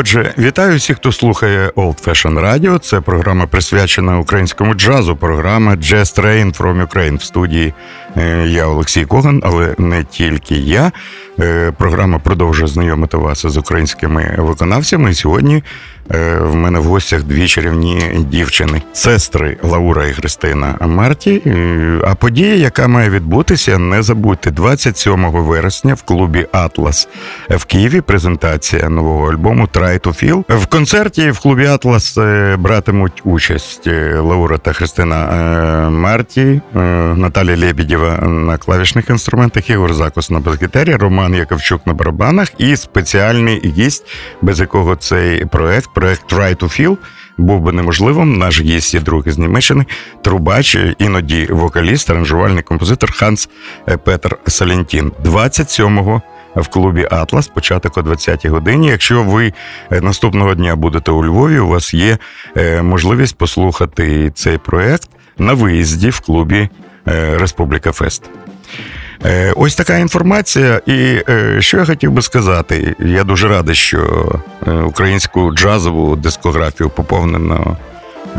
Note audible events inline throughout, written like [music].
Отже, вітаю всіх, хто слухає Old Fashion Radio. Це програма присвячена українському джазу. Програма Jazz Train from Ukraine в студії. Е, я Олексій Коган, але не тільки я. Е, програма продовжує знайомити вас з українськими виконавцями. І Сьогодні в мене в гостях дві чарівні дівчини, сестри Лаура і Христина Марті. А подія, яка має відбутися, не забудьте 27 вересня в клубі Атлас в Києві. Презентація нового альбому «Try to Feel». В концерті в клубі Атлас братимуть участь Лаура та Христина Марті, Наталія Лебідєва на клавішних інструментах, Ігор Закус на бас-гітарі, Роман Яковчук на барабанах і спеціальний гість, без якого цей проект, проект «Try to Feel», був би неможливим. Наш гість і друг із Німеччини, трубач, іноді вокаліст, аранжувальний композитор Ханс Петер Салентін. 27-го в клубі Атлас, початок о 20-й годині. Якщо ви наступного дня будете у Львові, у вас є можливість послухати цей проект на виїзді в клубі Республіка Фест. Ось така інформація. І що я хотів би сказати, я дуже радий, що українську джазову дискографію поповнено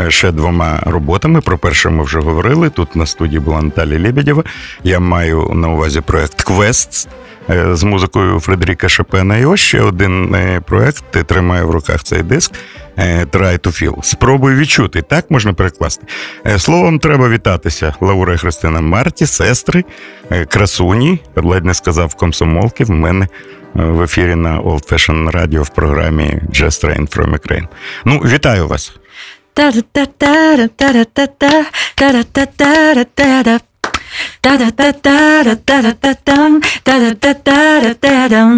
ще двома роботами. Про перше ми вже говорили. Тут на студії була Наталія Лебедєва. Я маю на увазі проект Квест з музикою Фредеріка Шопена. І ось ще один проект тримаю в руках цей диск. Try to feel. Спробуй відчути. Так можна перекласти. Словом, треба вітатися. Лаура Христина Марті, сестри, красуні, ледь не сказав комсомолки. В мене в ефірі на Old Fashion Radio в програмі Just Train from Ukraine. Ну, вітаю вас. Տա-տա-տա-տա-տա-տա-տամ, տա-տա-տա-տա-տա-տամ։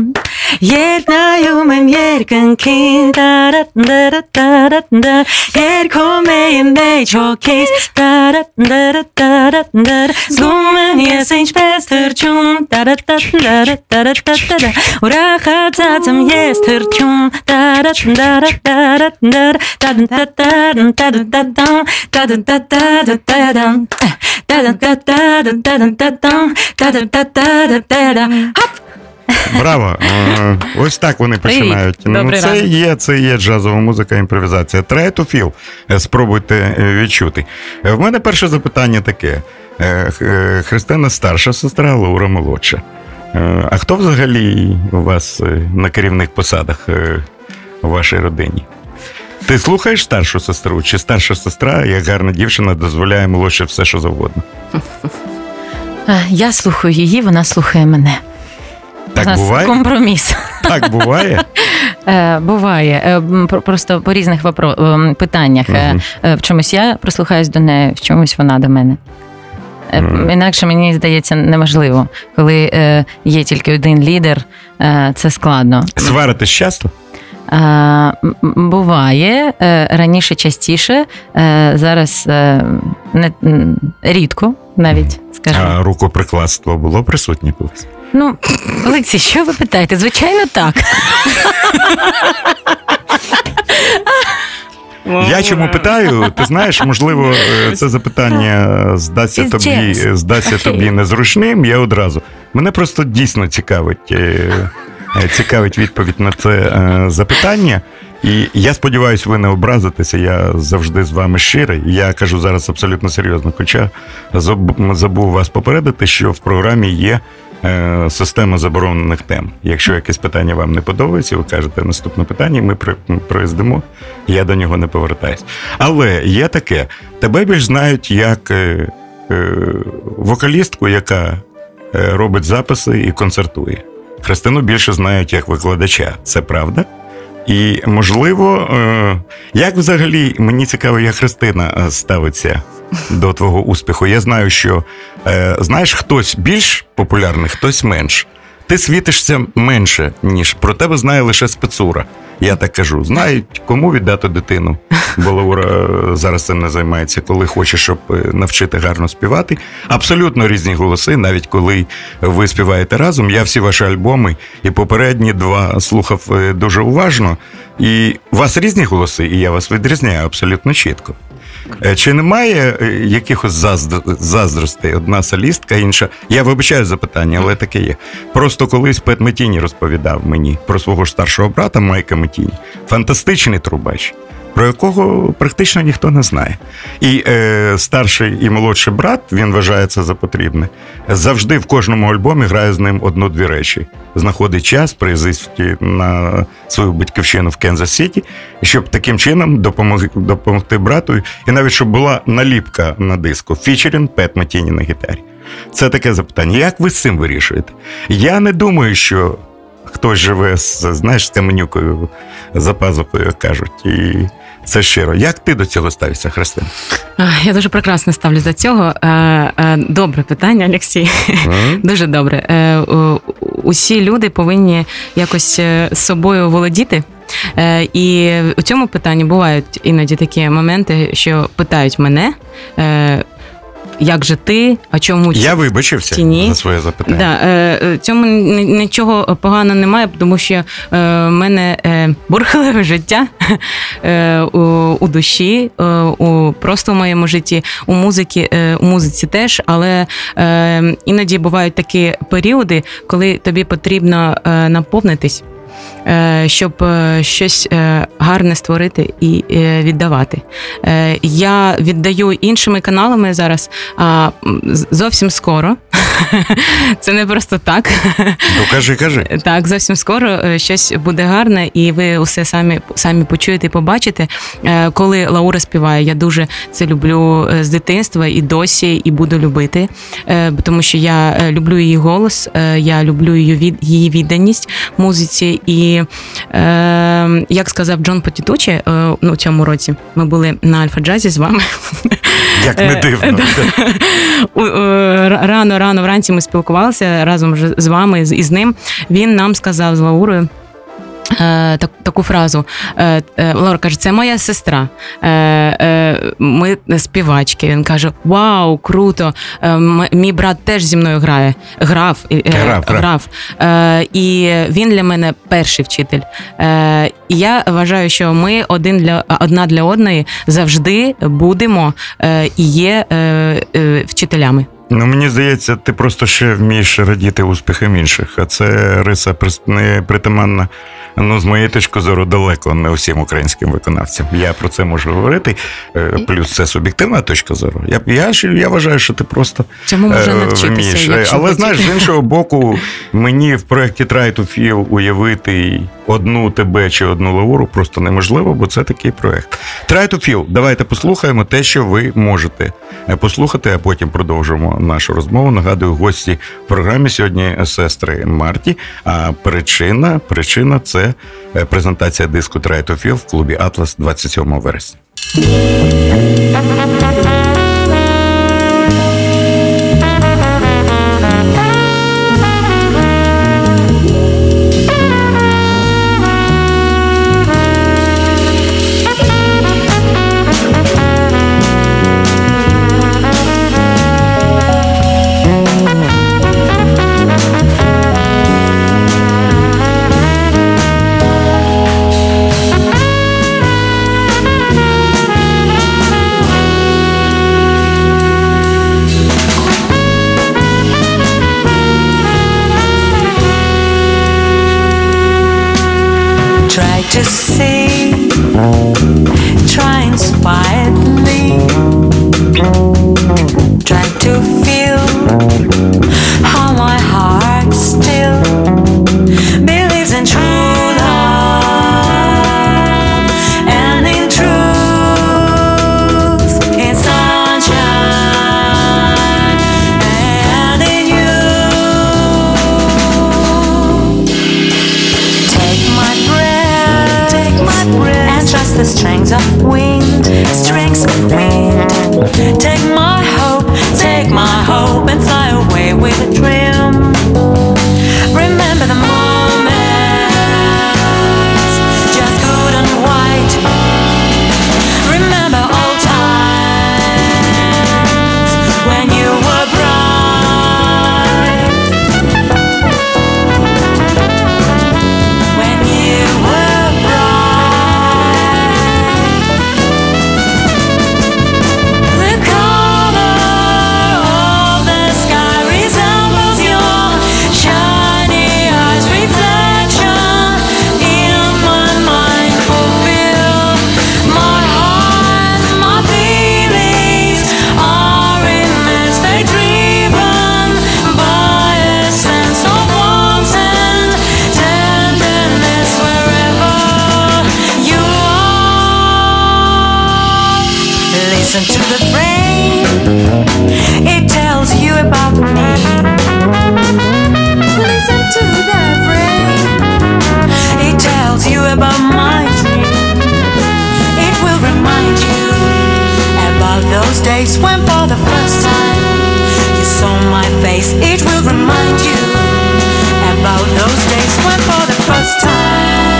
Երբ նայում եմ երկնքին, տա-տա-տա-տա-տա, երկում եմ մեջ հոգիս, տա-տա-տա-տա-տա, զգում եմ ես ինչպես թռչում, տա-տա-տա-տա-տա-տա, ուրախացած եմ ես թռչում, տա-տա-տա-տա-տա, տա-տա-տա-տա-տա-տա, տա-տա-տա-տա-տա-տա, տա-տա-տա-տա-տա-տա Браво! Ось так вони починають. Ну, Це є це є джазова музика, імпровізація. Try to feel. Спробуйте відчути. В мене перше запитання таке: Христина старша сестра, Лаура молодша. А хто взагалі у вас на керівних посадах у вашій родині? Ти слухаєш старшу сестру? Чи старша сестра, як гарна дівчина, дозволяє молодше все, що завгодно? Я слухаю її, вона слухає мене. Так У нас буває? компроміс. Так буває? [laughs] Е, Буває. Е, Просто по різних питаннях. Е, Мгм. е, В чомусь я прислухаюсь до неї, в чомусь вона до мене. Інакше мені здається неможливо. Коли є тільки один лідер, це складно. Сваритись часто? Е, Буває е, раніше частіше, е, зараз не рідко навіть скажімо. А рукоприкладство було присутнє колись? Ну, Олексій, що ви питаєте? Звичайно, так. Я чому питаю? Ти знаєш, можливо, це запитання здасться тобі, здасться тобі незручним. Я одразу. Мене просто дійсно цікавить, цікавить відповідь на це е, запитання. І я сподіваюся, ви не образитеся. Я завжди з вами щирий. Я кажу зараз абсолютно серйозно. Хоча забув вас попередити, що в програмі є е, система заборонених тем. Якщо якесь питання вам не подобається, ви кажете наступне питання, ми проїздимо, я до нього не повертаюсь. Але є таке: тебе більш знають як е, е, вокалістку, яка е, робить записи і концертує. Христину більше знають як викладача. Це правда? І можливо, е, як взагалі мені цікаво, як Христина е, ставиться до твого успіху. Я знаю, що е, знаєш, хтось більш популярний, хтось менш. Ти світишся менше, ніж про тебе знає лише спецура. Я так кажу: знають, кому віддати дитину бо Лаура зараз цим не займається, коли хоче, щоб навчити гарно співати. Абсолютно різні голоси, навіть коли ви співаєте разом. Я всі ваші альбоми і попередні два слухав дуже уважно. І у вас різні голоси, і я вас відрізняю абсолютно чітко. Е, чи немає якихось якихось заздростей? Одна солістка, інша. Я вибачаю запитання, але таке є. Просто колись Пет Метіні розповідав мені про свого ж старшого брата Майка Метіні. Фантастичний трубач про якого практично ніхто не знає. І е, старший і молодший брат, він вважає це за потрібне, завжди в кожному альбомі грає з ним одну-дві речі. Знаходить час приїздити на свою батьківщину в Кензас Сіті, щоб таким чином допомогти, допомогти брату, і навіть щоб була наліпка на диску фічерін Пет Матіні на гітарі. Це таке запитання. Як ви з цим вирішуєте? Я не думаю, що хтось живе з знаєш, з за пазухою, кажуть. І це щиро. Як ти до цього ставишся, Христина? Я дуже прекрасно ставлюсь до цього. Е, е, добре питання, Олексій. Mm. [laughs] Дуже добре. Е, усі люди повинні якось собою володіти. І у цьому питанні бувають іноді такі моменти, що питають мене, як же ти, а чому я вибачився тіні? за своє запитання. Да, е, е, Цьому нічого поганого немає, тому що е, в мене бурхливе життя [laughs] у, у душі, у просто в моєму житті, у музиці, у музиці теж, але іноді бувають такі періоди, коли тобі потрібно наповнитись. Е, щоб е, щось е, гарне створити і віддавати. Я віддаю іншими каналами зараз зовсім скоро. [laughs] Це не просто так. Ну, кажи, кажи. Так, зовсім скоро щось буде гарне, і ви усе самі самі почуєте і побачите. Коли Лаура співає, я дуже це люблю з дитинства і досі, і буду любити, тому що я люблю її голос, я люблю її відданість музиці. І е, як сказав Джон Потітучі, е, ну, у цьому році ми були на Альфа-Джазі з вами. Як не е, дивно. Рано, рано вранці ми спілкувалися разом з вами і з ним. Він нам сказав з Лаурою. Е, так, таку фразу. Е, е, Лора каже, це моя сестра. Ми співачки. Він каже: Вау, круто! Мій брат теж зі мною грає. Грав грав, грав. І він для мене перший вчитель. І я вважаю, що ми один для одна для одної завжди будемо і є вчителями. Ну, мені здається, ти просто ще вмієш радіти успіхам інших, а це риса не притаманна ну з моєї точки зору далеко не усім українським виконавцям. Я про це можу говорити. Е, плюс це суб'єктивна точка зору. Я я, я вважаю, що ти просто Цьому може е, навчитися. Якщо Але знаєш, з іншого боку, мені в проєкті Try to Feel уявити одну тебе чи одну лауру просто неможливо, бо це такий проєкт. Try to Feel. Давайте послухаємо те, що ви можете е, послухати, а потім продовжимо нашу розмову. Нагадую, гості в програмі сьогодні сестри Марті. А причина, причина це це презентація диску Try to Feel в клубі Атлас 27 вересня. Listen to the rain, it tells you about me. Listen to that rain, it tells you about my dream. It will remind you about those days when for the first time you saw my face. It will remind you about those days when for the first time.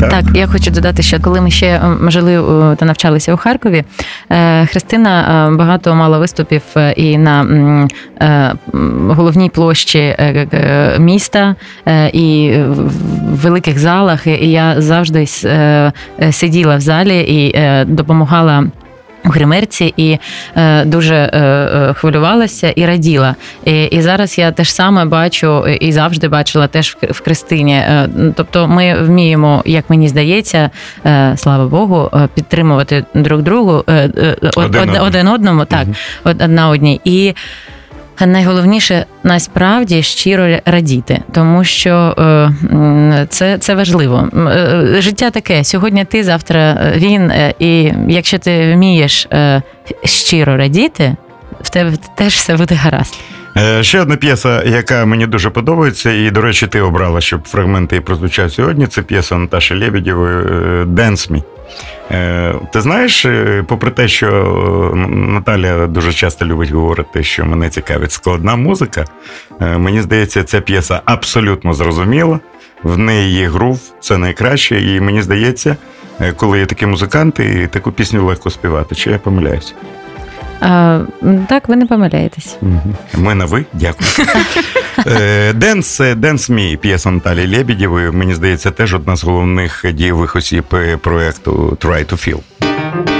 Так? Я хочу додати, що коли ми ще жили е, та навчалися у Харкові, е, Христина е, багато мала виступів е, і на е, головній площі е, е, міста, е, і в великих залах. І я завжди е, е, сиділа в залі і е, допомагала. У гримерці і е, дуже е, е, хвилювалася і раділа. І, і зараз я теж саме бачу е, і завжди бачила теж в, в Кристині. Е, тобто ми вміємо, як мені здається, е, слава Богу, е, підтримувати друг другу е, е, од- Один од- один одному, так, угу. од- одна одній. І найголовніше насправді щиро радіти, тому що е, це, це важливо. Е, Життя таке: сьогодні ти, завтра е, він. е, І якщо ти вмієш е, щиро радіти, в тебе теж все буде гаразд. Е, Ще одна п'єса, яка мені дуже подобається, і, до речі, ти обрала, щоб фрагменти її прозвучав сьогодні. Це п'єса Наташі Лебедєвої е, «Dance Me». Е, Ти знаєш, попри те, що Наталя дуже часто любить говорити, що мене цікавить складна музика, мені здається, ця п'єса абсолютно зрозуміла. В неї є грув, це найкраще, і мені здається, коли є такі музиканти, таку пісню легко співати. Чи я помиляюся? А, так, ви не помиляєтесь. Угу. Ми на ви, дякую. [laughs] Е, Денс, Денс Мі, п'єса Наталі Лебедєвої, мені здається, теж одна з головних дієвих осіб проекту проєкту Try to Feel.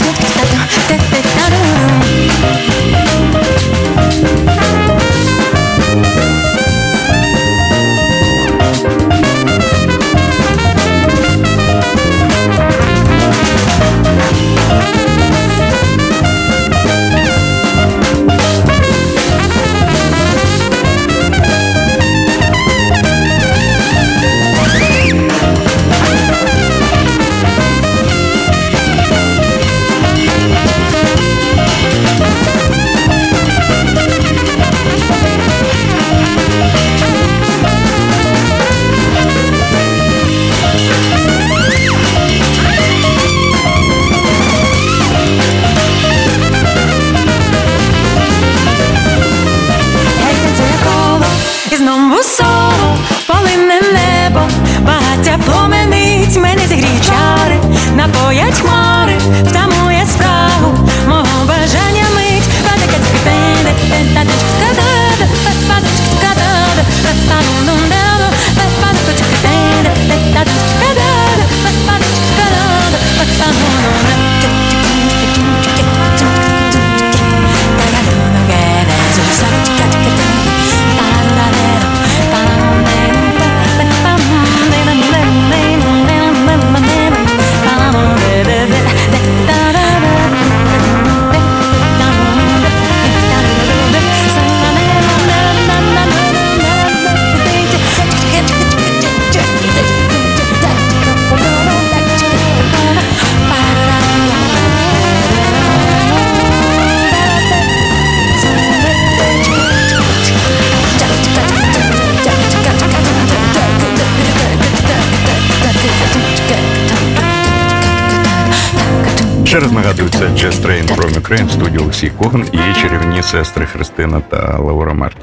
Ще раз нагадую, це Jazz Train from Ukraine в студії Олексій Коган і чарівні сестри Христина та Лаура Март.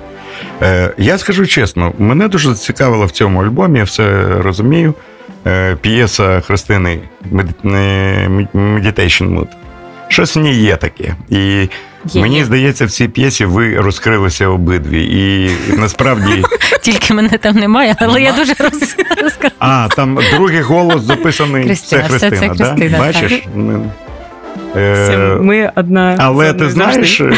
Е, я скажу чесно, мене дуже зацікавило в цьому альбомі, я все розумію. Е, п'єса Христини Meditation Mood. Щось в ній є таке. І Є, мені є. здається, в цій п'єсі ви розкрилися обидві. І насправді. [laughs] Тільки мене там немає, але я дуже роз... розкажу. А, там другий голос записаний. Христина, це Христина, Бачиш? Е, Ми одна. але ти знаєш, е,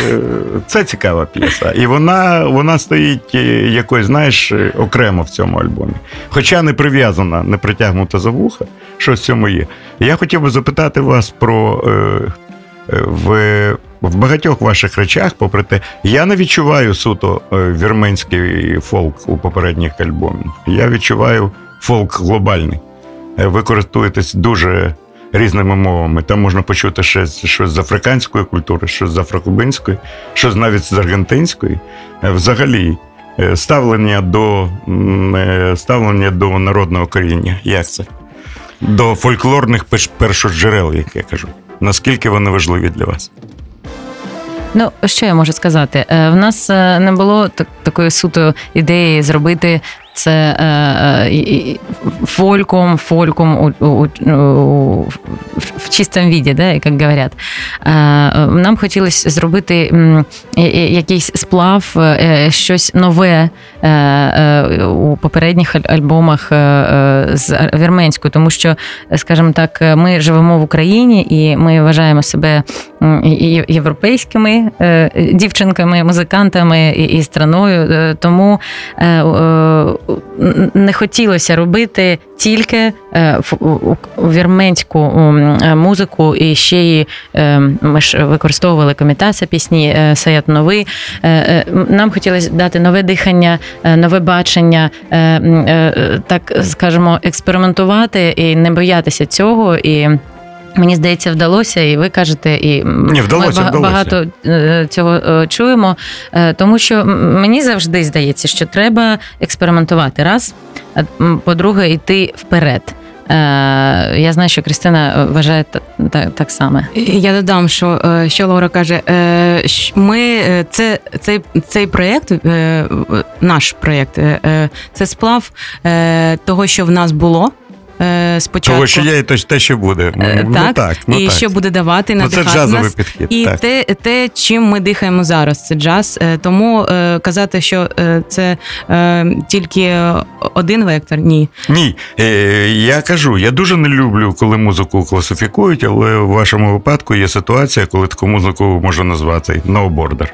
це цікава п'єса. І вона, вона стоїть е, якось, знаєш, окремо в цьому альбомі. Хоча не прив'язана, не притягнута за вуха, що в цьому є. Я хотів би запитати вас про. Е, в, в багатьох ваших речах, попри те, я не відчуваю суто вірменський фолк у попередніх альбомах. Я відчуваю фолк глобальний. Ви користуєтесь дуже різними мовами. Там можна почути щось, щось з африканської культури, щось з афрокубинської, щось навіть з аргентинської. Е, Взагалі, е, ставлення до, е, ставлення до народного коріння. Як це? До фольклорних першоджерел, як я кажу. Наскільки вони важливі для вас? Ну, що я можу сказати? В нас не було так- такої суто ідеї зробити це е, е, фольком, фольком у, у, у, в- чистому віді, да, як говорять. Е, Нам хотілося зробити якийсь сплав, е, щось нове е, е, у попередніх альбомах е, е, з вірменською, тому що, скажімо так, ми живемо в Україні і ми вважаємо себе європейськими е, дівчинками, музикантами і, і страною. Е, Тому е, е, не хотілося робити тільки е, вірменську е, музику, і ще й е, ми ж використовували комітація пісні Саят Новий. Е, Нам хотілося дати нове дихання, нове бачення, так скажемо, експериментувати і не боятися цього. І Мені здається, вдалося, і ви кажете, і Ні, вдалося, ми ба- вдалося. багато е, цього е, чуємо. Е, Тому що мені завжди здається, що треба експериментувати раз, а по-друге, йти вперед. Я знаю, що Кристина вважає та- та- так само. Я додам, що, що Лаура каже, ми це цей, цей проєкт, наш проєкт, це сплав того, що в нас було. Е, Спочатку Того, що є, і то- те, що буде. Е, Ну, так, так, ну, і так. що буде давати Ну, це джазовий нас. підхід. І так. те, те, чим ми дихаємо зараз, це джаз. Е, Тому е, казати, що е, це е, тільки один вектор, ні. Ні, е, я кажу, я дуже не люблю, коли музику класифікують, але в вашому випадку є ситуація, коли таку музику можна назвати no border,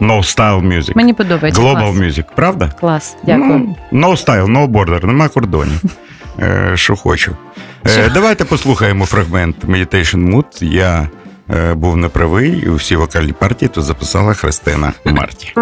no style music, Мені подобається. global клас. music, правда? Клас, дякую. Ну, no style, no border, нема кордонів. [laughs] Е, Що хочу. Е, Давайте послухаємо фрагмент Meditation Mood. Я е, був неправий, і всі вокальні партії тут записала Христина Марті.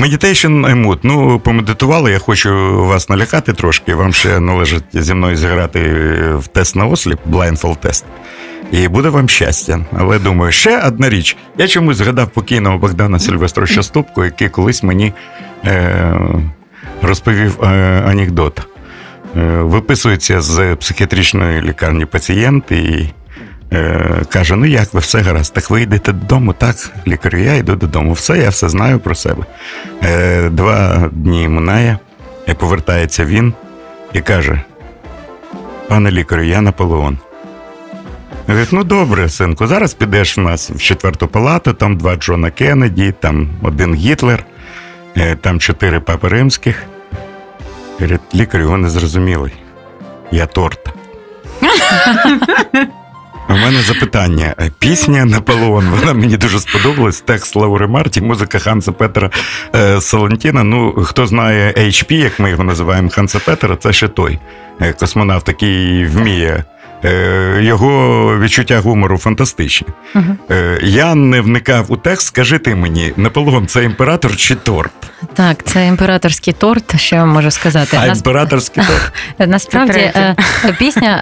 Meditation Mood. Ну, помедитували, я хочу вас налякати трошки. Вам ще належить зі мною зіграти в тест на осліп, blindfold тест. І буде вам щастя. Але думаю, ще одна річ. Я чомусь згадав покійного Богдана Сильвестровича Ступку, який колись мені е, розповів е, анекдот. Е, виписується з психіатричної лікарні пацієнт і е, каже: Ну як ви все гаразд? Так ви йдете додому? Так, лікарю, я йду додому. Все, я все знаю про себе. Е, два дні минає, і повертається він і каже: Пане лікарю, я Наполеон. Говорить, ну добре, синку, зараз підеш в нас в четверту палату, там два Джона Кеннеді, там один Гітлер, е, там чотири папи римських. Говорить, лікар його не зрозумілий. Я торт. [laughs] У мене запитання. Пісня Наполеон, вона мені дуже сподобалась. Текст Лаури Марті, музика Ханса Петера е, Салантіна. Ну, хто знає HP, як ми його називаємо, Ханса Петера, це ще той е, космонавт, який вміє. Е, Його відчуття гумору фантастичні. Мгм. Е, Я не вникав у текст. Скажи ти мені, Наполеон це імператор чи торт? Так, це імператорський торт, що я вам можу сказати. А Нас- імператорський торт. [laughs] Насправді е, пісня,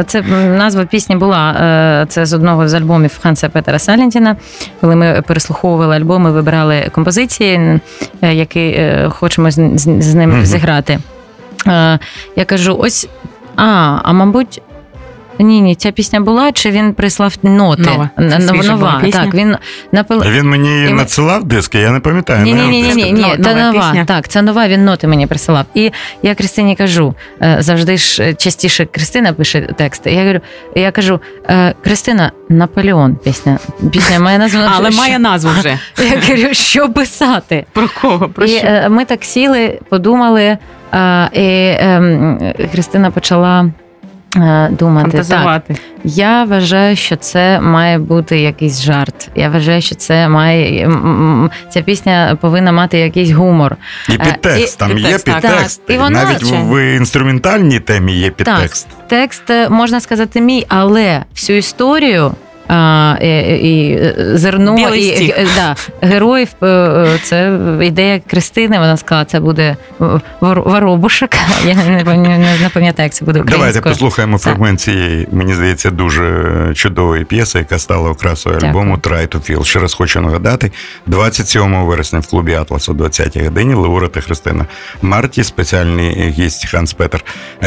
е, це назва пісні була це з одного з альбомів Ханса Петера Салентіна. Коли ми переслуховували альбом, ми вибирали композиції, які хочемо з, ним Мгм. зіграти. Я кажу: ось, а, а мабуть. Ні, ні, ця пісня була, чи він прислав ноти? Нова. Це свіжа була Нова. пісня? Так, він напил... Він мені І ми- надсилав диски, я не пам'ятаю. Ні, ні, ні, ні, ні, ні, Нова це нова. пісня. Так, це нова. Він ноти мені присилав. І я Кристині кажу, е, завжди ж е, частіше Кристина пише тексти. Я говорю, я кажу, е, Кристина, Наполеон пісня. Пісня має назву [laughs] Але що- має назву вже. [laughs] Я говорю, що писати? Про кого? Про і що? е, ми так сіли, подумали, е, і ем, Христина почала. Е, Думати, так, я вважаю, що це має бути якийсь жарт. Я вважаю, що це має ця пісня повинна мати якийсь гумор. І Е, підтекст, і- там є підтекст, є підтекст. Так, і вона, Навіть чи- в інструментальній темі є підтекст. Текст е, можна сказати мій, але всю історію. А, і, і е, зерно Білий і стік. е, да, героїв. е, Це ідея Кристини. Вона сказала, це буде вор- воробушек. Я не пам'ятаю, не пам'ятаю, як це буде Давайте українською. послухаємо фрагмент цієї, мені здається, дуже чудової п'єси, яка стала окрасою альбому Try to Feel. Ще раз хочу нагадати: 27 вересня в клубі Атлас о 20-й годині Лаура та Христина Марті, спеціальний гість Ханс Петер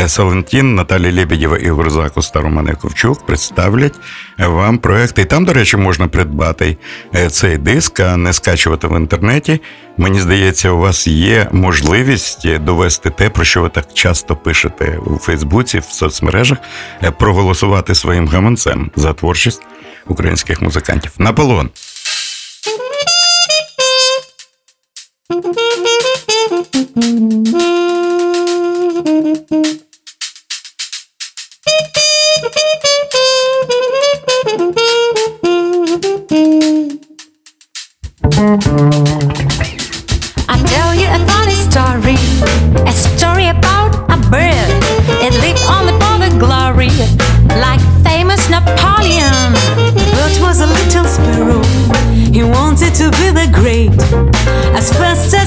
Салентін, Наталія Лебедєва і Гурзаку Старомане Ковчук представлять вам проекти. І там, до речі, можна придбати е, цей диск, а не скачувати в інтернеті. Мені здається, у вас є можливість е, довести те, про що ви так часто пишете у Фейсбуці, в соцмережах, е, проголосувати своїм гаманцем за творчість українських музикантів. Наполеон. As fast as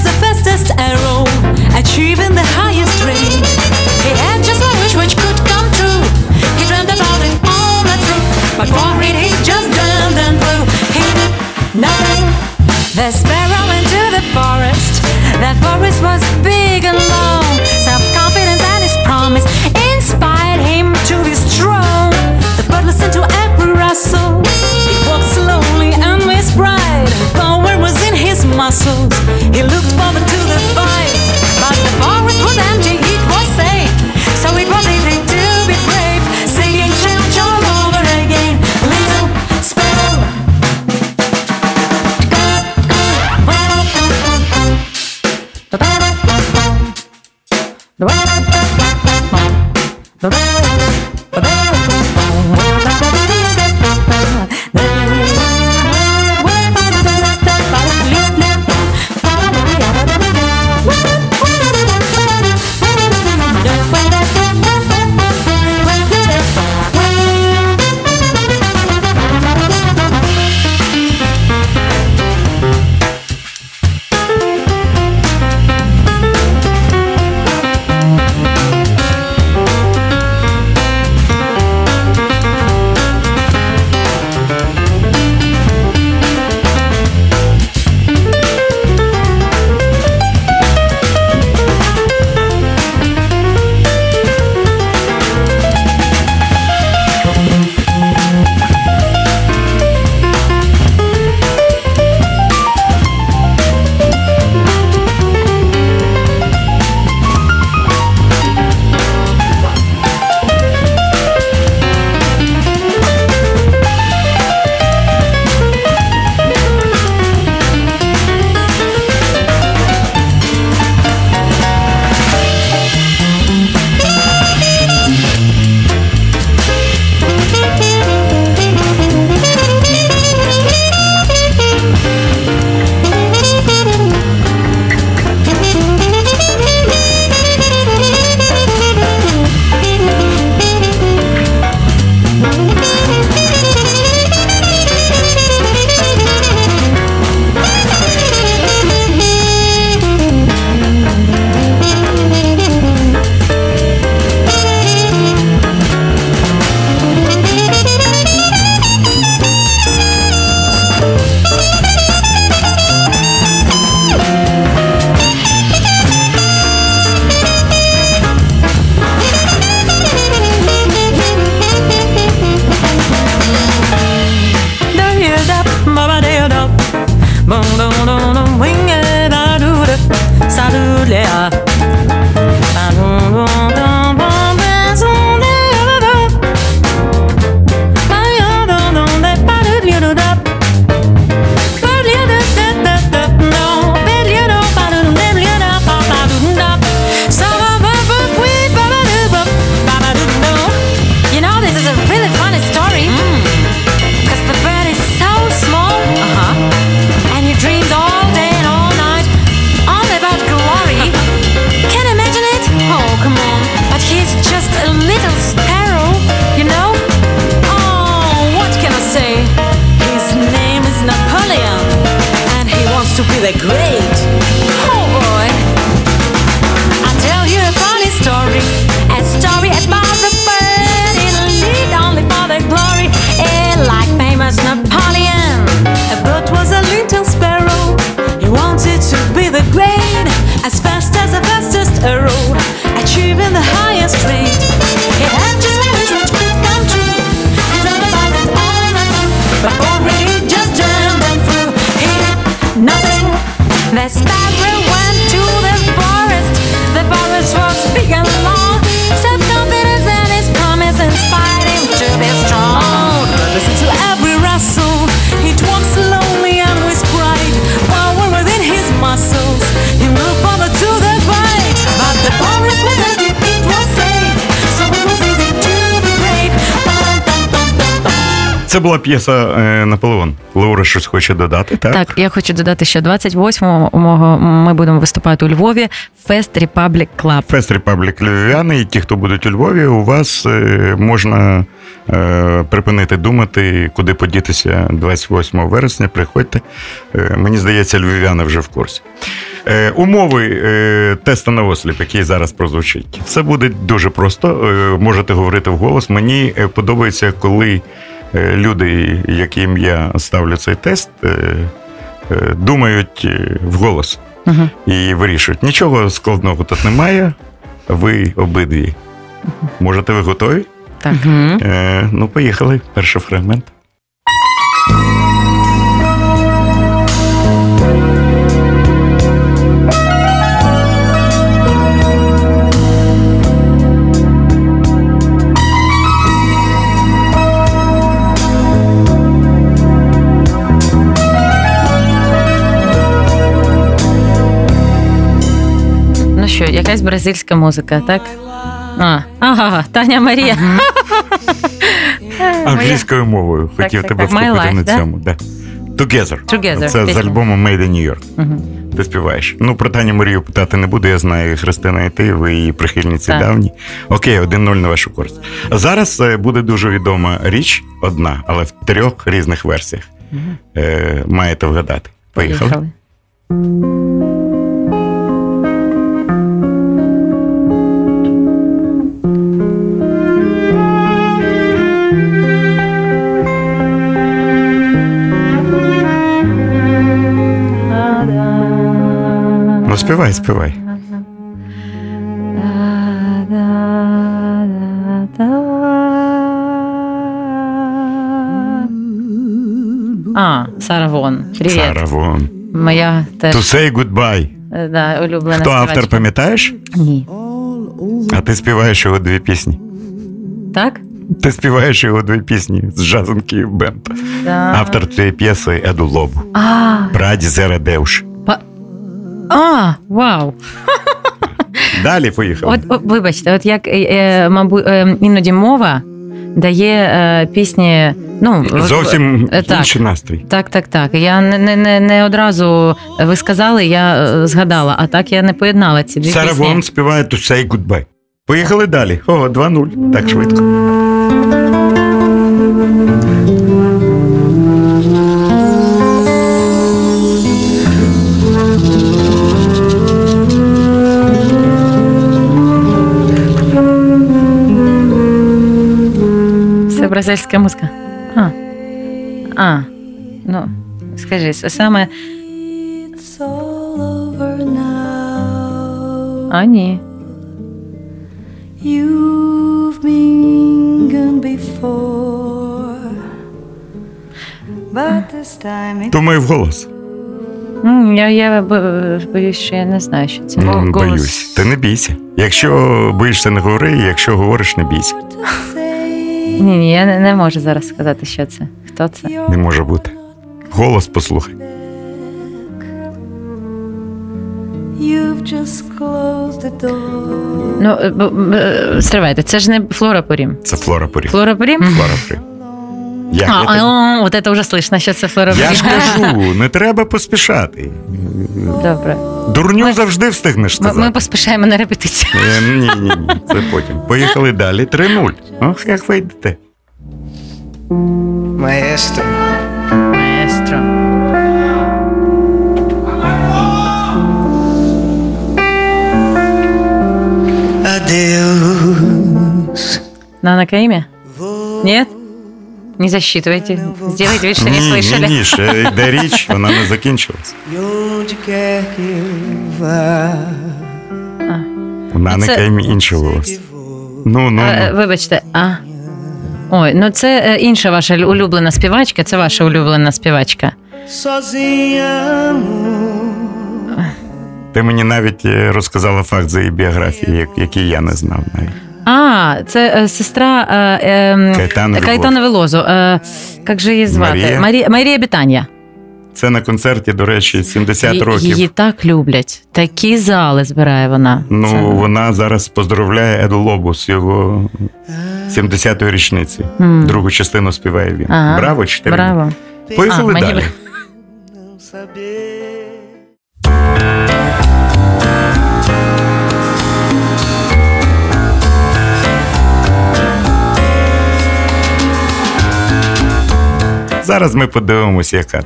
Це була п'єса е, Наполеон. Лаура щось хоче додати, так? Так, я хочу додати, що 28-го ми будемо виступати у Львові Fest Republic Club. Fest Republic Львів'яни, і ті, хто будуть у Львові, у вас е, можна е, припинити думати, куди подітися 28 вересня. Приходьте. Мені здається, львів'яни вже в курсі. Умови теста наосліп, який зараз прозвучить. Все буде дуже просто. Можете говорити вголос. Мені подобається, коли люди, яким я ставлю цей тест, е, е, думають е, вголос і вирішують. Нічого складного тут немає. Ви обидві. Можете, ви готові? Так. Е, ну, поїхали. Перший фрагмент. Що, якась бразильська музика, так? А, ага, Таня Марія. [laughs] Англійською мовою. Так, Хотів так, тебе так. Вхопити на да? цьому. Да. Together. Together, Це з альбому Made in New York. Мгм. Ти співаєш. Ну, про Таню Марію питати не буду, я знаю, Христина, і ти, ви її прихильниці Так. давні. Окей, 1-0 на вашу користь. Зараз е, буде дуже відома річ, одна, але в трьох різних версіях. Е, маєте вгадати. Поїхали. Поїхали. Співай, співай. А, Сара Вон. Привіт. Сара Вон. Моя теж To say goodbye. да, улюблена Хто автор, співачка. пам'ятаєш? Ні. А ти співаєш його дві пісні. Так? Ти співаєш його дві пісні з Джазом Київ Бенд. Да. Автор цієї п'єси Еду Лобу. А, Браді Зередевш. А, вау. Далі поїхали. От, о, вибачте, от як, е, е, мабуть, е, іноді мова дає е, пісні. Ну, Зовсім е, так. інший настрій. Так, так, так. Я не, не, не, не одразу ви сказали, я згадала, а так я не поєднала ці дві Сара пісні. Вон співає To say goodbye. Поїхали далі. О, 2-0. Так швидко. Бразильська музика. А. А. Ну, скажи, це саме. It's all over now. А, ні. You've been gone before, but this time it Думаю, вголос. М, Я, я бо- боюсь, що я не знаю, що це. Ну. Боюсь. Ти не бійся. Якщо боїшся, не говори, якщо говориш, не бійся. [laughs] Ні, ні, я не, не можу зараз сказати, що це. Хто це? Не може бути. Голос послухай. Ну, е, е, стривайте, це ж не Флора Порім. Це Флора Порі. Флора Порім? Флора Порі. Як А, я, а, от це вже слышно, що це Флора я ж кажу, [laughs] не треба поспішати. Добре. Дурню завжди встигнеш Ми, сказати. ми поспішаємо на репетицію. Е, Ні, ні, ні, це потім. Поїхали далі. 3-0. Ох, як ви йдете. Маестро, Маестро. adeus. На на имя? Нет? Не засчитывайте. Сделайте вид, что не Ні, слышали. ні, ні, ще йде річ, вона не закінчилась. E onde quer que eu vá, Вона не Це- кайм інший голос. Ну, ну, Е, е, ну. Вибачте, а. Ой, ну це е, інша ваша улюблена співачка, це ваша улюблена співачка. sozinha. Ти мені навіть е, розказала факт за її біографії, як- який я не знав навіть. А, це е, сестра е, е, Каетана Велозу. Е, як же її звати? Марія? Марія, Марія Бітанія. Це на концерті, до речі, 70 Ї- років. Її так люблять. Такі зали збирає вона. Ну, Це- вона зараз поздоровляє Еду Лобус, його 70-ї річниці. М. Другу частину співає він. Ага. Браво, 4 Браво. Поїхали А, далі. Зараз ми подивимося, яка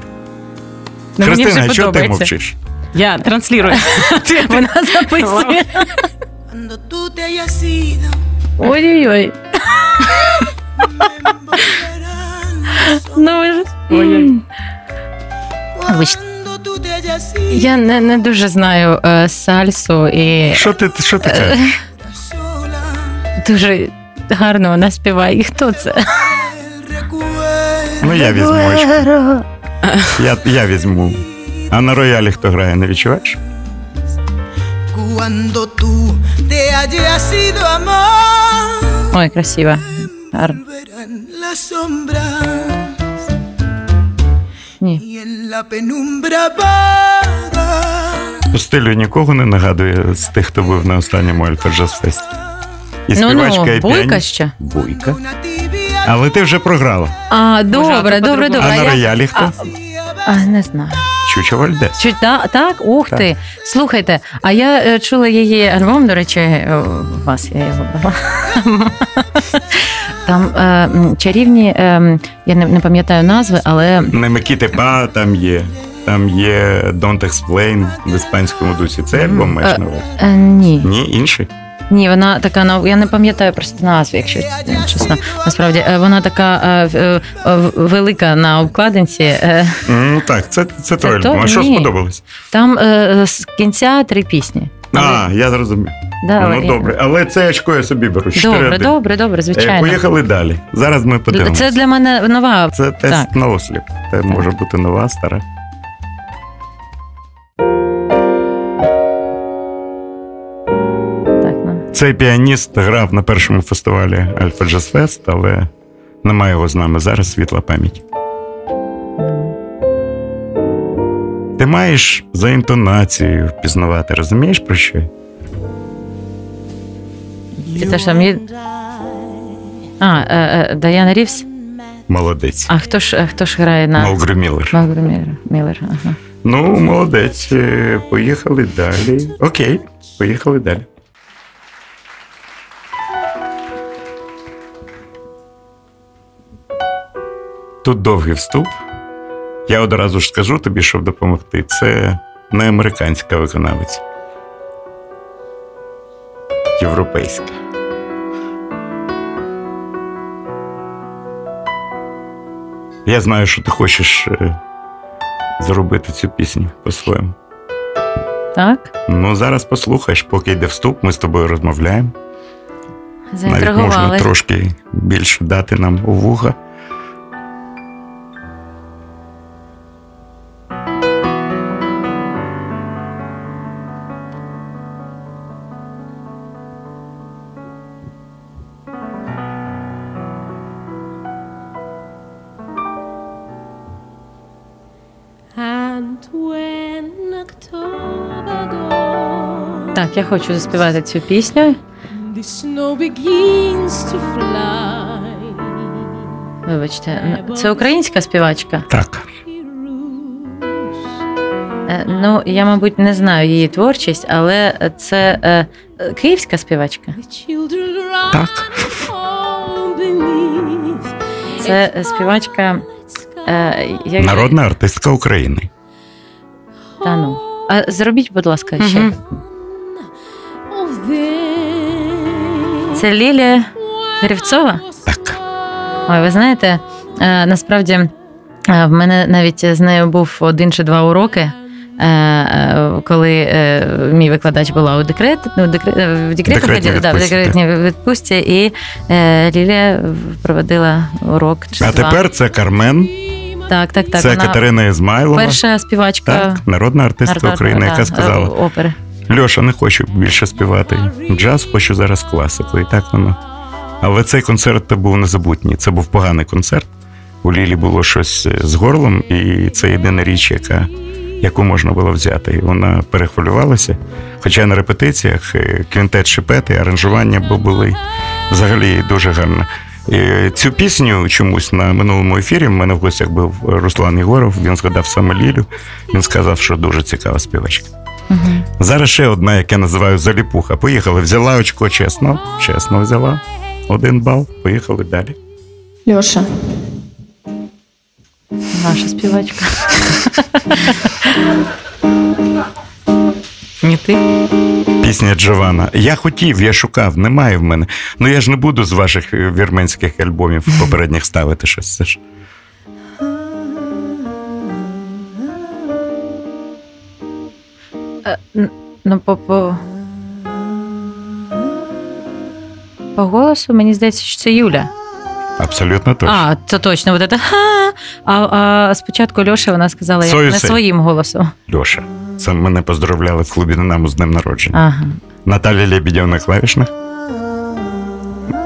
Ну, мені Христина, вже а чого ти подобається. мовчиш? Я транслірую. [laughs] [laughs] Вона записує. Cuando tú te hayas ido, Ой-ой-ой. Ну, ви ж- Вибачте. cuando tú te hayas ido Я не, не дуже знаю е, сальсу і Що ти, що ти кажеш? sola, дуже гарно вона співає. І хто це? el [laughs] recuerdo. Ну, я візьму. очко. [laughs] Я, я візьму. А на роялі хто грає, не відчуваєш? Ой, красиво. Гарно. Ні. По стилю нікого не нагадує з тих, хто був на останньому Альфа Джаз Фесті. І Ну, співачка, ну, і буйка ще. Буйка. Але ти вже програла. А, добре, добре, добре. А на роялі хто? А, не знаю. Чучо Вальдес. Чуть та, так? Ух Так. ти. Слухайте, а я е, чула її альбом, до речі, е, у вас я його брала. [laughs] Там е, м, чарівні, е, м, я не, не пам'ятаю назви, але Не Микіти Па там є. Там є Don't Explain в іспанському дусі. Це альбом маєш на увазі? е, ні. Ні, інший. Ні, вона така на я не пам'ятаю просто назви, якщо чесно. Насправді е, вона така е, е, велика на обкладинці. Ну так, це, це той то? альбом. А що сподобалось? Там з кінця три пісні. А, я зрозумів. Да, ну добре, але це очко я собі беру. Добре, 4-1. добре, добре, звичайно. Поїхали далі. Зараз ми подивимося. Це для мене нова. Це тест Так. на осліп. Це може бути нова, стара. Цей піаніст грав на першому фестивалі Альфа Джаз Фест, але немає його з нами зараз світла пам'ять. Ти маєш за інтонацією впізнавати, розумієш про що? Це що мені... А, е, е, Даяна Рівс. Молодець. А хто ж, е, хто ж грає на Молгрі Міллер. Малгрі Міллер? Міллер, ага. Ну, молодець. Поїхали далі. Окей, поїхали далі. Тут довгий вступ. Я одразу ж скажу тобі, щоб допомогти. Це не американська виконавиця. Європейська. Я знаю, що ти хочеш е, зробити цю пісню по-своєму. Так? Ну, зараз послухаєш, поки йде вступ, ми з тобою розмовляємо. Навіть можна трошки більше дати нам у вуха. Так, я хочу заспівати цю пісню. Вибачте, це українська співачка. Так. Е, Ну, я, мабуть, не знаю її творчість, але це е, київська співачка. Так. Це співачка. Е, як... Народна артистка України. Та ну. А зробіть, будь ласка, ще. Мгм. Це Лілія Грівцова. Так. Ой, ви знаєте, е, насправді е, в мене навіть з нею був один чи два уроки. е, Коли мій викладач була у декрет, ну, декрет в декретній Декретній відпустці, да, в відпустці, декретній відпустці, і Лілія проводила урок чи А два. тепер це Кармен, так, так, так. це вона Катерина Ізмайлова. перша співачка Так, народна артистка України, яка сказала: опери. Льоша, не хочу більше співати. Джаз, хочу зараз класику. І так воно. Але цей концерт був незабутній. Це був поганий концерт. У Лілі було щось з горлом, і це єдина річ, яка, яку можна було взяти. І вона перехвилювалася. Хоча на репетиціях е, квінтет шипети, аранжування бу- були взагалі дуже гарно. І цю пісню чомусь на минулому ефірі в мене в гостях був Руслан Єгоров. Він згадав саме Лілю. Він сказав, що дуже цікава співачка. Зараз ще одна, яку я називаю заліпуха. Поїхали, взяла очко чесно, чесно взяла. Один бал, поїхали далі. Льоша, Наша співачка. Ні ти. Пісня Джована. Я хотів, я шукав, немає в мене. Ну я ж не буду з ваших е, вірменських альбомів [laughs] попередніх ставити щось. Це ж. Ну, по, по... по голосу мені здається, що це Юля. Абсолютно точно. А, це точно, вот это. А, а спочатку Льоша вона сказала як не своїм голосом. Льоша. Це мене поздравляли в клубі Динамо з днем народження. Ага. Наталя Лебедєв на клавішних.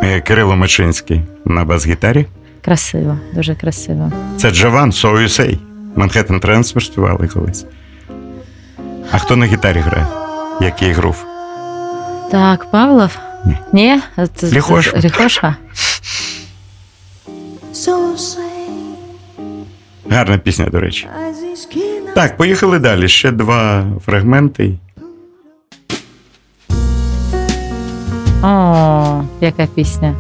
Е, Кирило Мечинський на бас-гітарі. Красиво, дуже красиво. Це Джован Say. Манхеттен Трансфер співали колись. А хто на гітарі грає? Який грув? Так, Павлов? Ні. Ні? Ліхоша. Ліхоша? Гарна пісня, до речі. Так, поїхали далі. Ще два фрагменти. О, яка пісня.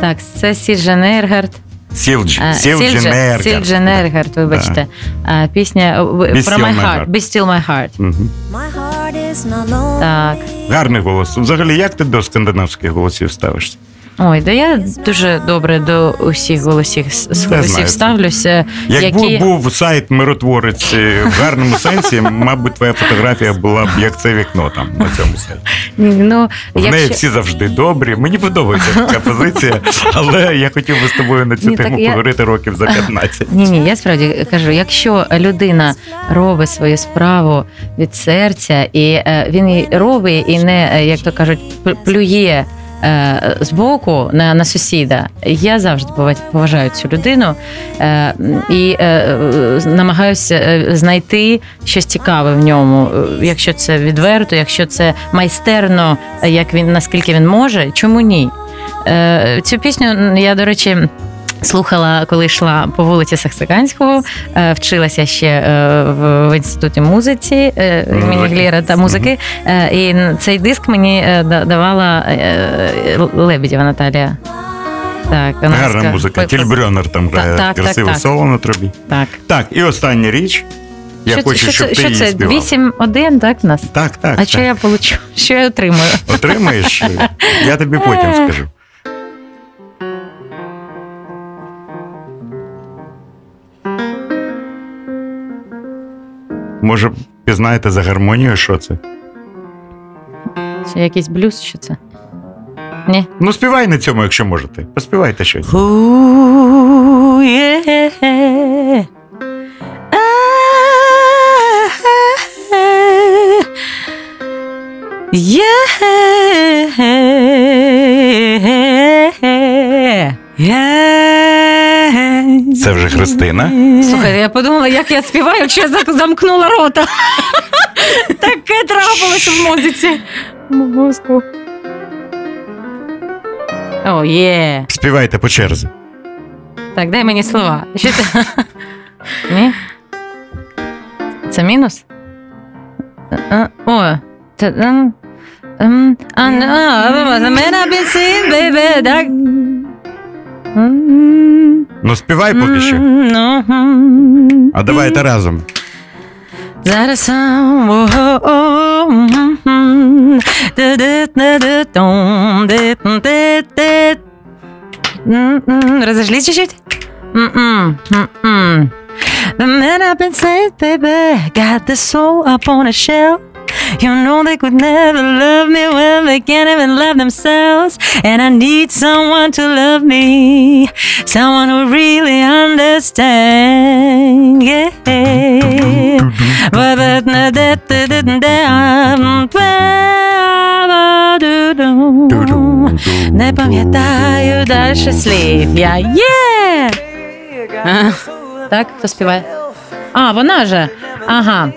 Так, це Сільє Нергард. Сілдж. Е, Сілджі Нергард. Сільє Нергард, вибачте. Е, Пісня Be про Still My Heart. Be Still My Heart. Мгм. My heart is not lonely. Так. Гарний голос. Взагалі, як ти до скандинавських голосів ставишся? Ой, да я дуже добре до усіх голосів, голосів ставлюся. Якби які... був сайт миротворець е, в гарному сенсі, мабуть, твоя фотографія була б як це вікно там на цьому сайті. Ну, В неї всі завжди добрі. Мені подобається така позиція, але я хотів би з тобою на цю Ні, тему я- поговорити років за 15. Ні, ні, я справді кажу, якщо людина робить свою справу від серця, і е, він її робить і не, е, як то кажуть, плює. Е, Збоку на, на сусіда я завжди поважаю цю людину е, і е, намагаюся знайти щось цікаве в ньому. Якщо це відверто, якщо це майстерно, як він наскільки він може, чому ні? Цю пісню я, до речі. Слухала, коли йшла по вулиці Саксаганського, е, вчилася ще е, в, інституті музиці е, імені. Глєра та музики. І цей диск мені давала Лебедєва Наталія. Так, вона Гарна ска- музика. Тільбрьонер там грає так, так, красиве так. соло на трубі. Так. Так, і остання річ. Я що, хочу, це, щоб що, ти її це? співала. 8-1, так, в нас? Так, так. а так. що я получу? Що я отримую? Отримаєш? [laughs] Я тобі потім скажу. Може, пізнаєте за гармонію, що це? Це якийсь блюз, що це? Ні. Ну, співай на цьому, якщо можете. Поспівайте щось. Ooh, yeah. Yeah. Yeah. Це Це вже Христина. Слухайте, я подумала, як я співаю, чи я замкнула рота. Таке трапилося в музиці. Мозку. О, є. Співайте по черзі. Так, дай мені слова. Що ти? Ні? Це мінус? А, О, це... м, м, а, ну, а, the man I've Ну співай поки що. ну, м. А давайте разом. Зараз сам. о-о-о, м-м-м. Ду-ду-ду-ду-дум, ду-ду-ду-ду. М-м, Разошлись чуть-чуть? М-м, м-м. The man I've been saying, baby, got the soul up on a shelf. You know they could never love me when they can't even love themselves. And I need someone to love me, someone who really understands. Yeah. But but na da da da da da Не пам'ятаю далі слів. Я є. А, Так, хто співає? А, вона же. Ага.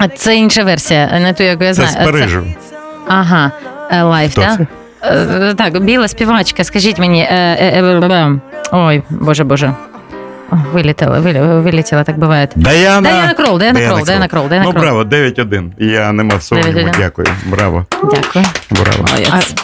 А Це інша версія, не ту, яку я Це знаю. з Парижу. Ага, е, live, Хто так? це? Е, Так, біла співачка, скажіть мені. е, е, е, Ой, боже, боже. О, Вилітала, вилі- вилетіла, так буває. Даяна. Даяна Крол, Даяна Крол, Даяна Крол, Даяна Ну, Крол. браво, 9-1. Я не мав сумніву. 9-1. Дякую. Браво. Дякую. Браво. молодець.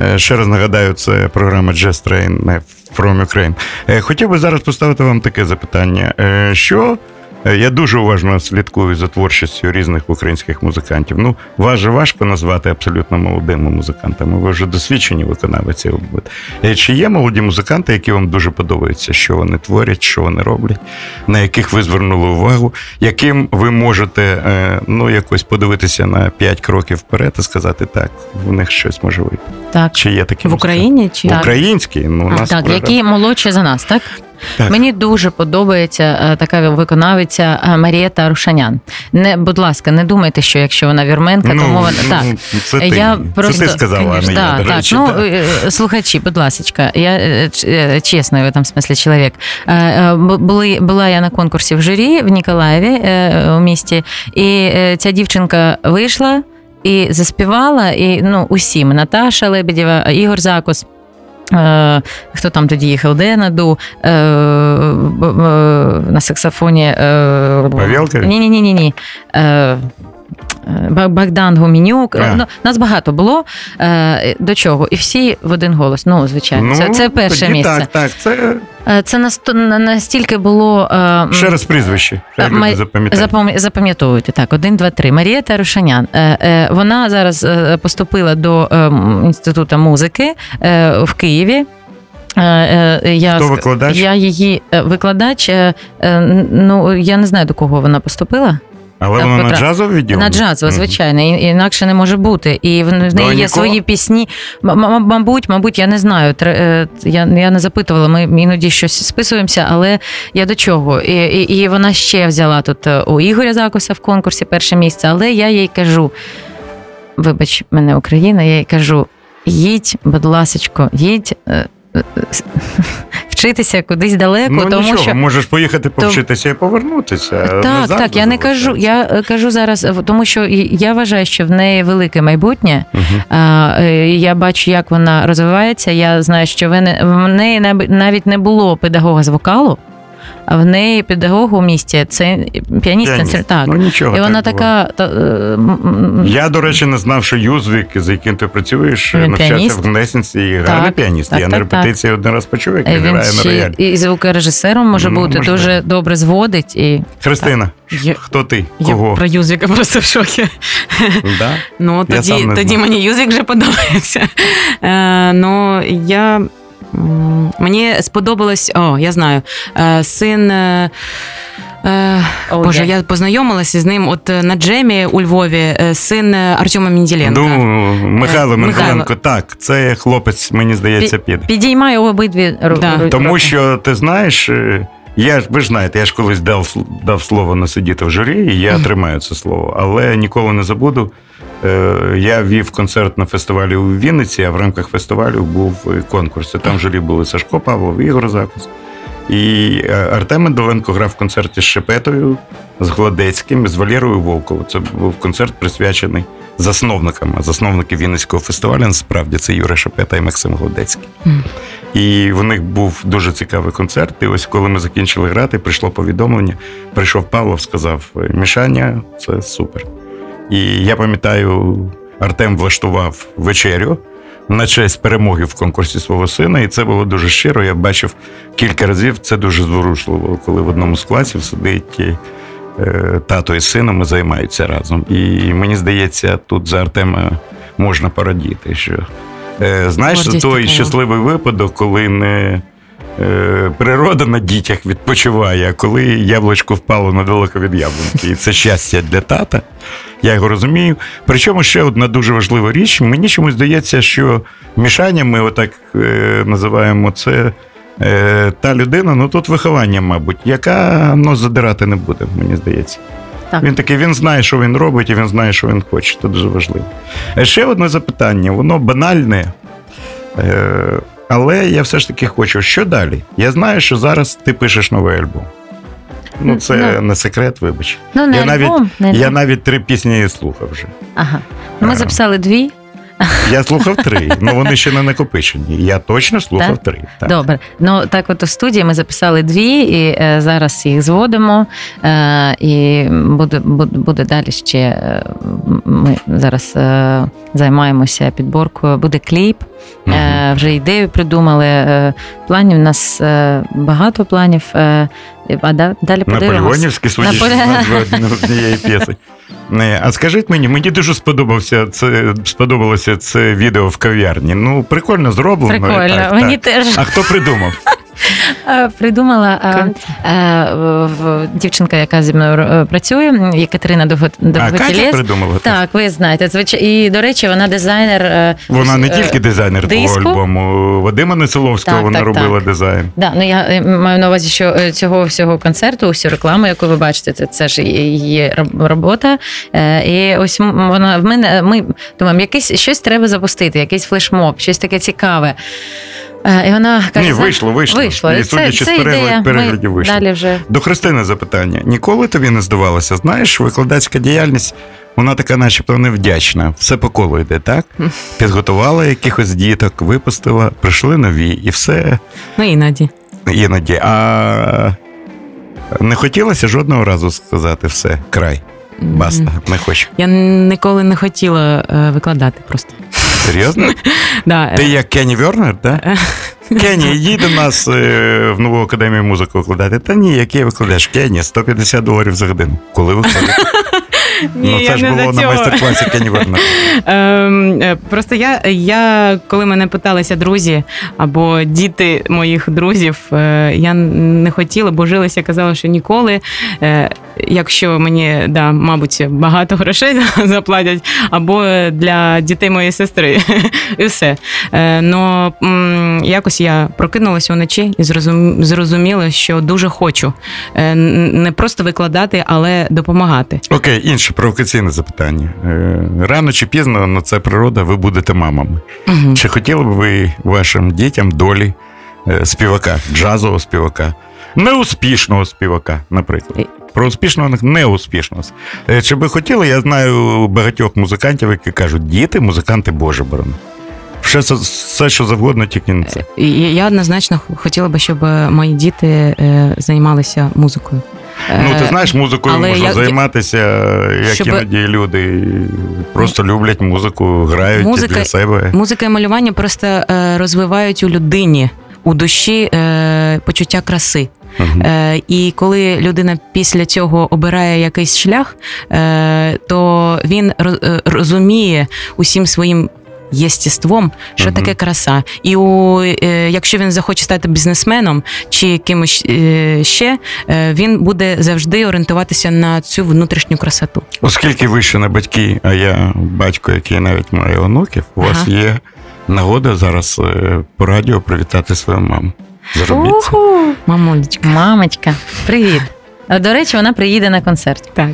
Е, Ще раз нагадаю, це програма Jazz Train е, from Ukraine. Е, Хотів би зараз поставити вам таке запитання. Е, Що я дуже уважно слідкую за творчістю різних українських музикантів. Ну, вас же важко назвати абсолютно молодими музикантами. Ви вже досвідчені виконавиці. мабуть. Е, Чи є молоді музиканти, які вам дуже подобаються, що вони творять, що вони роблять, на яких ви звернули увагу, яким ви можете е, ну, якось подивитися на 5 кроків вперед і сказати, так, в них щось може вийти. Так. Чи є такі В музиканти? Україні чи Так. Український, ну у нас Так, які молодші за нас, так? Так. Мені дуже подобається е, така виконавиця е, Марієта Рушанян. Не, будь ласка, не думайте, що якщо вона вірменка, ну, тому вона так. ну, це ти, Я це ти сказала, Конечно, до так, речі. ну, так. е, слухачі, будь ласка, я чесний в этом смислі чоловік. Бу- Були, була я на конкурсі в журі в Ніколаєві у місті, і ця дівчинка вийшла і заспівала, і ну, усім Наташа Лебедєва, Ігор Закус. Е, Хто там тоді їхав? Денаду на саксофоні? б- на саксофоні. Е, Богдан Гуменюк. А. Ну, нас багато було. Е, До чого? І всі в один голос. Ну, звичайно, це, це перше тоді місце. Так, так, це Е, Це настільки було. е, ще раз прізвище. Хай люди Ма- запам'ятають. Запам- Запам'ятовуйте так, один, два, три. Марія Тарушанян. Вона зараз поступила до інституту музики в Києві. Я, Хто викладач? Я її викладач. Ну я не знаю до кого вона поступила. Але Е, воно на Петра. джазове відділ? На джазово, звичайно, і- інакше не може бути. І в неї До є нікого? свої пісні. Мабуть, мабуть, я не знаю. е, Я, я не запитувала, ми іноді щось списуємося, але я до чого? І, і, і вона ще взяла тут е, у Ігоря Закуса в конкурсі перше місце, але я їй кажу: вибач мене, Україна, я їй кажу: їдь, будь ласочко, їдь. [laughs] Вчитися кудись далеко, Ну тому нічого, що можеш поїхати повчитися і повернутися. Так, так, я не кажу. Я е, кажу зараз, тому що я вважаю, що в неї велике майбутнє. Е, Я бачу, як вона розвивається. Я знаю, що в неї навіть не було педагога з вокалу, в неї педагог у місті це піаніст. Піаніст. Так. Ну нічого. І вона так така. та, е, Я, до речі, не знав, що Юзвік, за яким ти працюєш, Він навчався піаніст? в Гнесінці і гарний піаніст. так, я так, на репетиції один раз почув, як е, він Він грає на ще роялі. і звукорежисером може Ну, бути, можливо. дуже добре зводить. І Христина, Я- хто ти? Я про Юзвіка просто в шокі. Да? Ну, Я тоді, тоді мені Юзик вже подобається. Е, ну, я. Мені сподобалось, о, я знаю, е, син. е, Боже, я. я познайомилася з ним от на джемі у Львові, син Артема Мінділенка. Ну, Михайло Е, так, це хлопець, мені здається, піде. підіймає обидві ру- Да. Тому що ти знаєш, я ж ви ж знаєте, я ж колись дав дав слово не сидіти в журі, і я тримаю це слово, але ніколи не забуду. Е, Я вів концерт на фестивалі у Вінниці, а в рамках фестивалю був конкурс. І Там журі були Сашко Павлов, Ігор Закус. І е, Артем Мендоленко грав в концерті з Шепетою, з Гладецьким, з Валерою Волковою. Це був концерт присвячений засновникам. А засновники Вінницького фестивалю насправді це Юра Шепета і Максим Гладецький. Мгм. І в них був дуже цікавий концерт. І ось коли ми закінчили грати, прийшло повідомлення. Прийшов Павлов, сказав: Мішаня, це супер. І я пам'ятаю, Артем влаштував вечерю на честь перемоги в конкурсі свого сина, і це було дуже щиро. Я бачив кілька разів. Це дуже зворушливо, коли в одному з класів сидить е, тато і сином і займаються разом. І мені здається, тут за Артема можна порадіти, що е, знаєш, Гордість той така. щасливий випадок, коли не. Е, Природа на дітях відпочиває, а коли яблучко впало недалеко від яблунки. І це щастя для тата. Я його розумію. Причому ще одна дуже важлива річ. Мені чомусь здається, що мішання, ми отак е, називаємо це е, та людина, ну тут виховання, мабуть, яка ну, задирати не буде, мені здається. Так. Він такий, він знає, що він робить, і він знає, що він хоче. Це дуже важливо. Ще одне запитання, воно банальне. Але я все ж таки хочу, що далі? Я знаю, що зараз ти пишеш новий альбом. Ну, це Ну. не секрет, вибач. Ну, не я, навіть, не я навіть три пісні слухав вже. Ага. Ми а, записали дві. Я слухав три, але вони ще не накопичені. Я точно слухав Так? три. Так. Добре. Ну так, от у студії ми записали дві, і е, зараз їх зводимо. Е, і буде, буде, буде далі ще. е, Ми зараз е, займаємося підборкою. Буде кліп. Е, вже ідею придумали. Е, планів у нас е, багато планів. Е, а да- далі подивимося. Наполеонівський судячи з однієї п'єси. Не, А скажіть мені, мені дуже сподобався це сподобалося це відео в кав'ярні. Ну, прикольно зроблено. Прикольно, так, мені так. теж А хто придумав? Е, придумала е, е, дівчинка, яка зі мною працює, Єкатерина А Катя Довготілєс. придумала? Так, ви знаєте. І до речі, вона дизайнер. Вона не тільки дизайнер того альбому. Вадима Несиловського вона робила дизайн. Да, ну я маю на увазі, що цього всього концерту, всю рекламу, яку ви бачите, це, це ж її робота. І ось вона в мене. Ми думаємо, якийсь щось треба запустити, якийсь флешмоб, щось таке цікаве. Е, І вона каже: Ні, вийшло, вийшло. Вийшло. І це, судячи це з переглядів, вийшло. Далі вже До Христини запитання. Ніколи тобі не здавалося? Знаєш, викладацька діяльність, вона така, начебто, невдячна. Все по колу йде, так? [laughs] Підготувала якихось діток, випустила, прийшли нові, і все Ну іноді. іноді. А не хотілося жодного разу сказати все, край. Баста, не хочу. Я ніколи не хотіла е, викладати просто. Серйозно? [laughs] Да, е, Ти як Кенні Вернер, так? Кенні, йди до нас е, в нову академію музики викладати. Та ні, який викладач? Кенні, 150 доларів за годину. Коли виходить? [laughs] Ні, ну я це ж не було на майстер-класі Кенні Вернера. [laughs] Ем, е, просто я, я, коли мене питалися друзі або діти моїх друзів, е, я не хотіла, божилася, казала, що ніколи. Е, Якщо мені да, мабуть, багато грошей [laughs] заплатять, або для дітей моєї сестри, [laughs] і все. Е, Но якось я прокинулася вночі і зрозум- зрозуміла, що дуже хочу Е, не просто викладати, але допомагати. Окей, інше провокаційне запитання. Е, Рано чи пізно на це природа, ви будете мамами. Мгм. Чи хотіли б ви вашим дітям долі співака, джазового співака, неуспішного співака, наприклад? Про успішного неуспішного. Е, Чи би хотіли, я знаю багатьох музикантів, які кажуть, діти, музиканти Боже борони. Все, все, що завгодно, тільки не це. Я однозначно хотіла би, щоб мої діти е, займалися музикою. Ну, ти Е, знаєш, музикою але можна я- займатися, як Щоб- іноді люди просто люблять музику, грають Музика- для себе. Музика і малювання просто е, розвивають у людині у душі е, почуття краси. Е, і коли людина після цього обирає якийсь шлях, е, то він е, розуміє усім своїм. Єстіством, що Мгм. таке краса, і у е, якщо він захоче стати бізнесменом чи кимось е, ще, е, він буде завжди орієнтуватися на цю внутрішню красоту. Оскільки ви ще не батьки, а я батько, який навіть має онуків, у вас Ага. є нагода зараз е, по радіо привітати свою маму. Зробіть. Уху! Мамулечка, Мамочка, привіт. [laughs] До речі, вона приїде на концерт. так.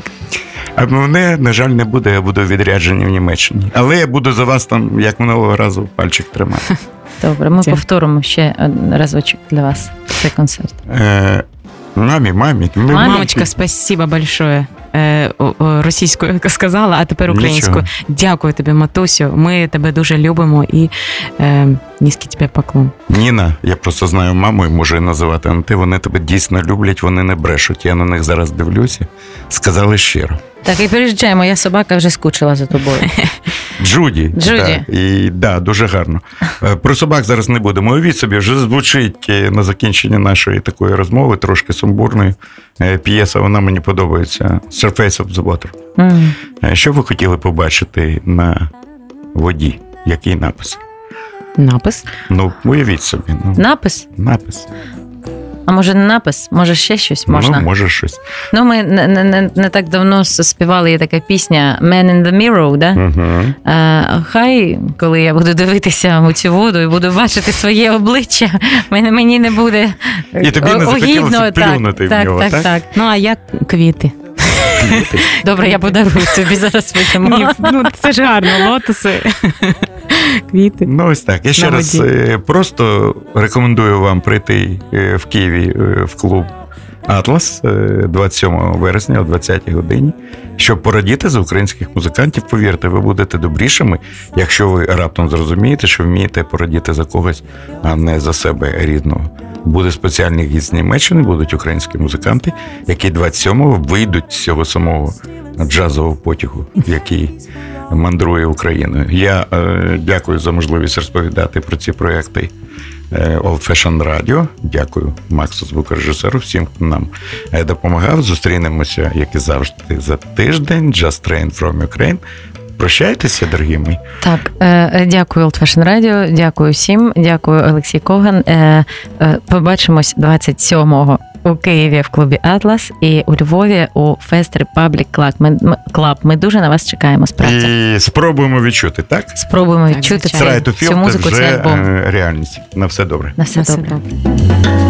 А мене, на жаль, не буде, я буду відряджені в Німеччині. Але я буду за вас там, як минулого разу, пальчик тримати. Добре, ми Дякую. повторимо ще один разочок для вас цей концерт. Е, мамі, мамі, ми- Мамі? Мамочка, спасибо большое. Е, о- о, Російською [laughs] сказала, а тепер українською. Дякую тобі, Матусю. Ми тебе дуже любимо і е, низький тебе поклон. Ніна, я просто знаю маму і можу її називати на ти. Вони тебе дійсно люблять, вони не брешуть. Я на них зараз дивлюся. Сказали щиро. Так, і переїжджай, моя собака вже скучила за тобою. [laughs] Джуді. Джуді. Да, і да, дуже гарно. [laughs] Е, Про собак зараз не будемо. Уявіть собі, вже звучить е, на закінченні нашої такої розмови, трошки сумбурної. е, П'єса, вона мені подобається. Surface of the Water. Е, Що ви хотіли побачити на воді? Який напис? Напис. Ну, уявіть собі. Ну, Напис? напис. А може не напис? Може ще щось можна? Ну, може щось. Ну, ми не, не, не, не так давно співали є така пісня Man in the Mirror, да? Угу. А, хай, коли я буду дивитися у цю воду і буду бачити своє обличчя, мені, мені не буде І тобі не захотілося огидно. плюнути в так, нього, так, так? так, Ну а як квіти? [laughs] Добре, я подарую тобі зараз. Ні, ну це ж гарно, лотоси. Квіти. Ну, ось так. Я ще На раз воді. е, просто рекомендую вам прийти е, в Києві е, в клуб Атлас е, 27 вересня о 20-й годині, щоб порадіти за українських музикантів. Повірте, ви будете добрішими, якщо ви раптом зрозумієте, що вмієте порадіти за когось, а не за себе рідного. Буде спеціальний гість з Німеччини, будуть українські музиканти, які 27-го вийдуть з цього самого джазового потягу, який мандрує Україною. Я е, дякую за можливість розповідати про ці проекти е, Old Fashion Radio. Дякую Максу, звукорежисеру, всім, хто нам е, допомагав. Зустрінемося, як і завжди, за тиждень. Just Train from Ukraine. Прощайтеся, дорогі мої. Так, е, е, дякую Old Fashion Radio, дякую всім, дякую Олексій Коган. Е, е, Побачимось 27-го у Києві в клубі Атлас і у Львові у Fest Republic Club. Ми, ми- Club. Ми дуже на вас чекаємо. Справді І спробуємо відчути, так? спробуємо Так, відчути. Цю, цю це музику, цей альбом. е, реальність. На все добре. На все Все добре. добре.